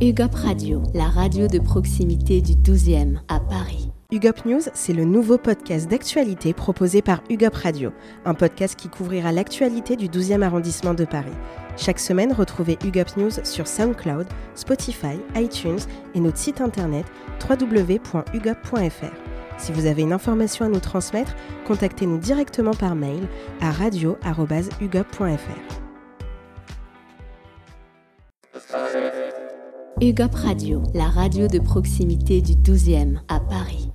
UGOP Radio, la radio de proximité du 12e à Paris. UGOP News, c'est le nouveau podcast d'actualité proposé par UGOP Radio, un podcast qui couvrira l'actualité du 12e arrondissement de Paris. Chaque semaine, retrouvez UGOP News sur SoundCloud, Spotify, iTunes et notre site internet www.ugop.fr. Si vous avez une information à nous transmettre, contactez-nous directement par mail à radio.ugop.fr. UGOP Radio, la radio de proximité du 12e à Paris.